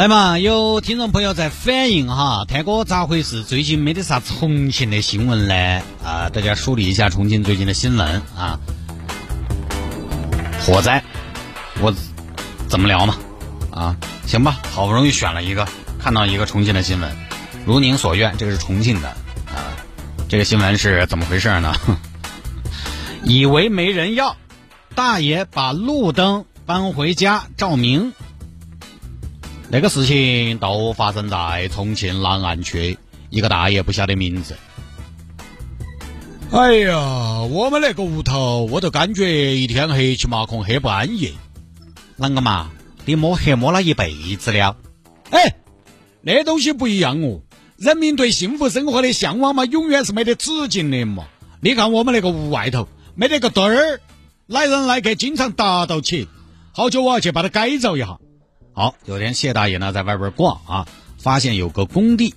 来嘛，有听众朋友在反映哈，泰哥咋回事？最近没得啥重庆的新闻呢？啊，大家梳理一下重庆最近的新闻啊。火灾，我怎么聊嘛？啊，行吧，好不容易选了一个，看到一个重庆的新闻，如您所愿，这个是重庆的啊。这个新闻是怎么回事呢？以为没人要，大爷把路灯搬回家照明。那个事情都发生在重庆南岸区，一个大爷不晓得名字。哎呀，我们那个屋头，我都感觉一天黑漆麻孔，黑不安逸。啷个嘛？你摸黑摸了一辈子了？哎，那东西不一样哦。人民对幸福生活的向往嘛，永远是没得止境的嘛。你看我们那个屋外头没得个墩儿，来人来客经常打到起。好久我要去把它改造一下。好，有天谢大爷呢在外边逛啊，发现有个工地，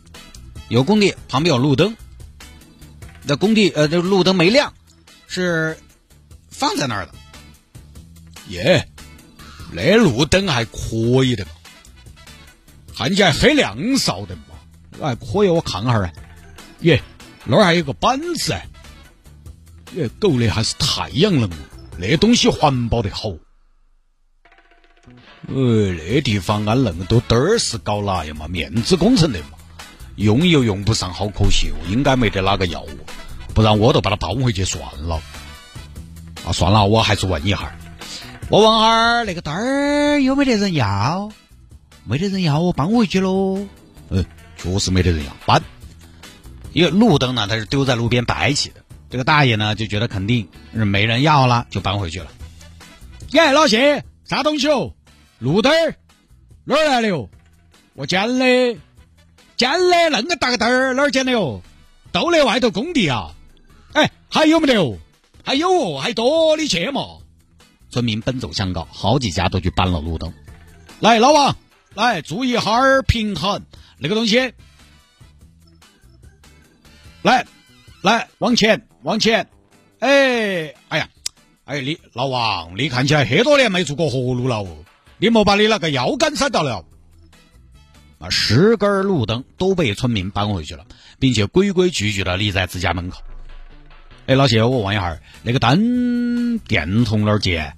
有工地旁边有路灯，那工地呃，这路灯没亮，是放在那儿的。耶，那路灯还可以的嘛，看起来很亮少的嘛，还可以，我看哈儿。耶，那儿还有个板子，耶，够的还是太阳能，那东西环保的好。呃，那地方安恁么多灯儿是搞哪样嘛？面子工程的嘛，用又用不上，好可惜哦。应该没得哪个要我，不然我都把它搬回去算了。啊，算了，我还是问一下我问下那个灯儿有没得人要？没得人要，我搬回去喽。嗯，确实没得人要，搬。因为路灯呢，它是丢在路边摆起的。这个大爷呢，就觉得肯定是没人要了，就搬回去了。耶，老谢，啥东西哦？路灯儿哪儿来的哟？我捡的，捡的恁个大个灯儿哪儿捡的哟？都在外头工地啊！哎，还有没得哟？还有哦，还多你去嘛！村民奔走相告，好几家都去搬了路灯。来，老王，来注意哈儿平衡那个东西。来，来往前，往前。哎，哎呀，哎你老王，你看起来很多年没做过活路了哦。你莫把你那个腰杆闪到了，啊！十根路灯都被村民搬回去了，并且规规矩矩的立在自家门口。哎，老谢，我问一下，那个灯电从哪儿接？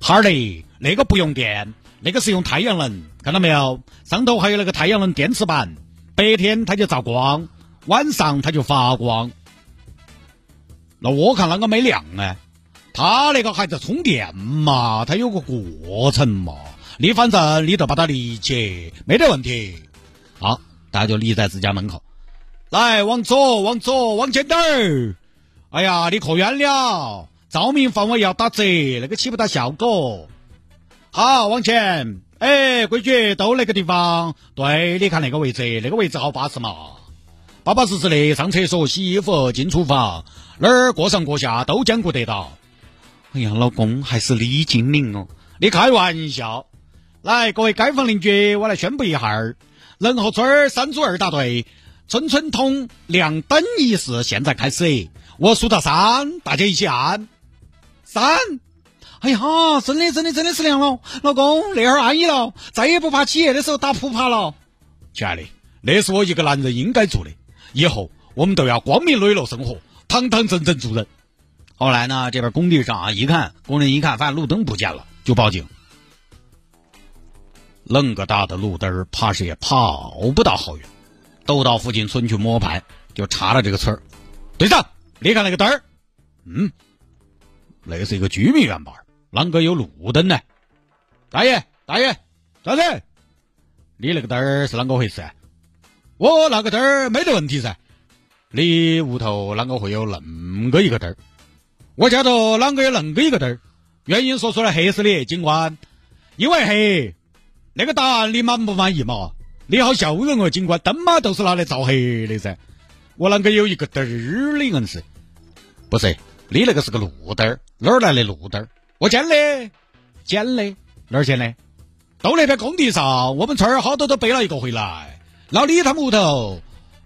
哈儿嘞，那个不用电，那个是用太阳能，看到没有？上头还有那个太阳能电池板，白天它就照光，晚上它就发光。那我看啷个没亮呢，他那个还在充电嘛，它有个过程嘛。你反正你就把它理解，没得问题。好，大家就立在自家门口，来往左，往左，往前点儿。哎呀，你靠远了，照明范围要打折，那个起不到效果。好，往前。哎，规矩都那个地方。对，你看那个位置，那个位置好巴适嘛，巴巴适适的上厕所、洗衣服、进厨房，哪儿过上过下都兼顾得到。哎呀，老公还是李精灵哦，你开玩笑。来，各位街坊邻居，我来宣布一下儿，仁和村三组二大队村村通亮灯仪式现在开始。我数到三，大家一起按。三，哎呀，真的真的真的是亮了，老公那会儿安逸了，再也不怕起夜的时候打扑爬了。亲爱的，那是我一个男人应该做的，以后我们都要光明磊落生活，堂堂正正做人。后来呢，这边工地上啊，一看工人一看，发现路灯不见了，就报警。恁个大的路灯儿，怕是也跑不到好远。都到附近村去摸排，就查了这个村儿。队长，你看那个灯儿，嗯，那是一个居民院吧？啷个有路灯呢？大爷，大爷，大子，你那个灯儿是啷个回事？我那个灯儿没得问题噻。你屋头啷个会有恁个一个灯儿？我家头啷个有恁个一个灯儿？原因说出来黑死你，警官，因为黑。那个答案你满不满意嘛？你好笑人哦，警官，灯嘛都是拿来照黑的噻。我啷个有一个灯儿的硬是？不是，你那个是个路灯儿，哪儿来的路灯儿？我捡的，捡的，哪儿捡的？到那边工地上，我们村儿好多都背了一个回来。老李他们屋头，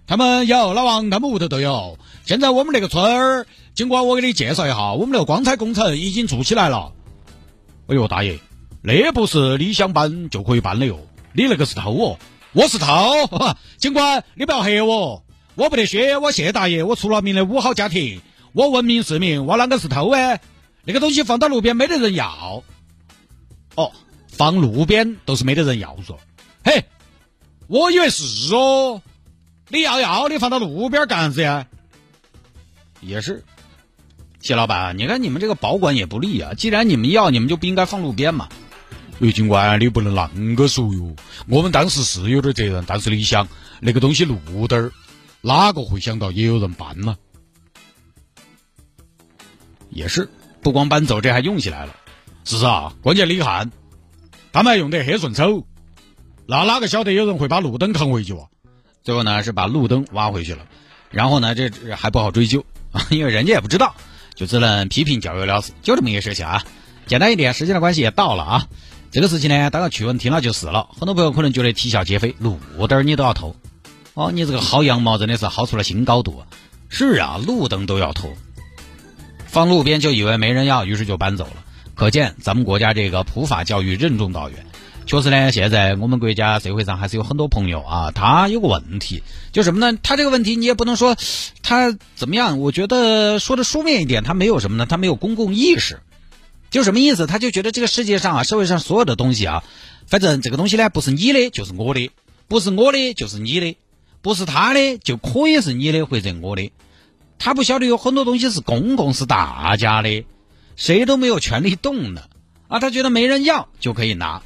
他们有，老王他们屋头都有。现在我们那个村儿，警官我给你介绍一下，我们那个光彩工程已经做起来了。哎呦，大爷，那不是你想搬就可以搬的哟，你那个是偷哦，我是偷。警官，你不要黑我，我不得虚，我谢大爷，我出了名的五好家庭，我文明市民，我啷个是偷哎？那个东西放到路边没得人要，哦，放路边都是没得人要嗦。嘿，我以为是哦，你要要你放到路边干啥子呀？也是。谢老板，你看你们这个保管也不力啊！既然你们要，你们就不应该放路边嘛。刘，警官，你不能啷个说哟。我们当时是有点责任，但是你想，那个东西路灯儿，哪个会想到也有人搬呢？也是，不光搬走，这还用起来了。是啊，关键你看，他们还用得很顺手。那哪个晓得有人会把路灯扛回去哇？最后呢，是把路灯挖回去了。然后呢，这还不好追究啊，因为人家也不知道。就只能批评教育了事，就这么一个事情啊。简单一点，时间的关系也到了啊。这个事情呢，当个趣闻听了就是了。很多朋友可能觉得啼笑皆非，路灯你都要偷，哦，你这个薅羊毛真的是薅出了新高度。是啊，路灯都要偷，放路边就以为没人要，于是就搬走了。可见咱们国家这个普法教育任重道远。确实呢，现在我们国家社会上还是有很多朋友啊，他有个问题，就什么呢？他这个问题你也不能说他怎么样，我觉得说的书面一点，他没有什么呢？他没有公共意识，就什么意思？他就觉得这个世界上啊，社会上所有的东西啊，反正这个东西呢，不是你的就是我的，不是我的就是你的，不是他的就可以是你的或者我的，他不晓得有很多东西是公共是大家的，谁都没有权利动的啊，他觉得没人要就可以拿。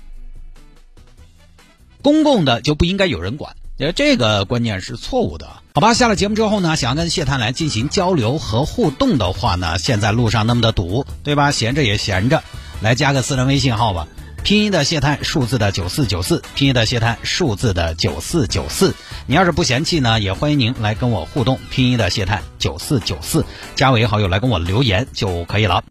公共的就不应该有人管，呃，这个观念是错误的。好吧，下了节目之后呢，想要跟谢探来进行交流和互动的话呢，现在路上那么的堵，对吧？闲着也闲着，来加个私人微信号吧，拼音的谢探，数字的九四九四，拼音的谢探，数字的九四九四。你要是不嫌弃呢，也欢迎您来跟我互动，拼音的谢探九四九四，加为好友来跟我留言就可以了。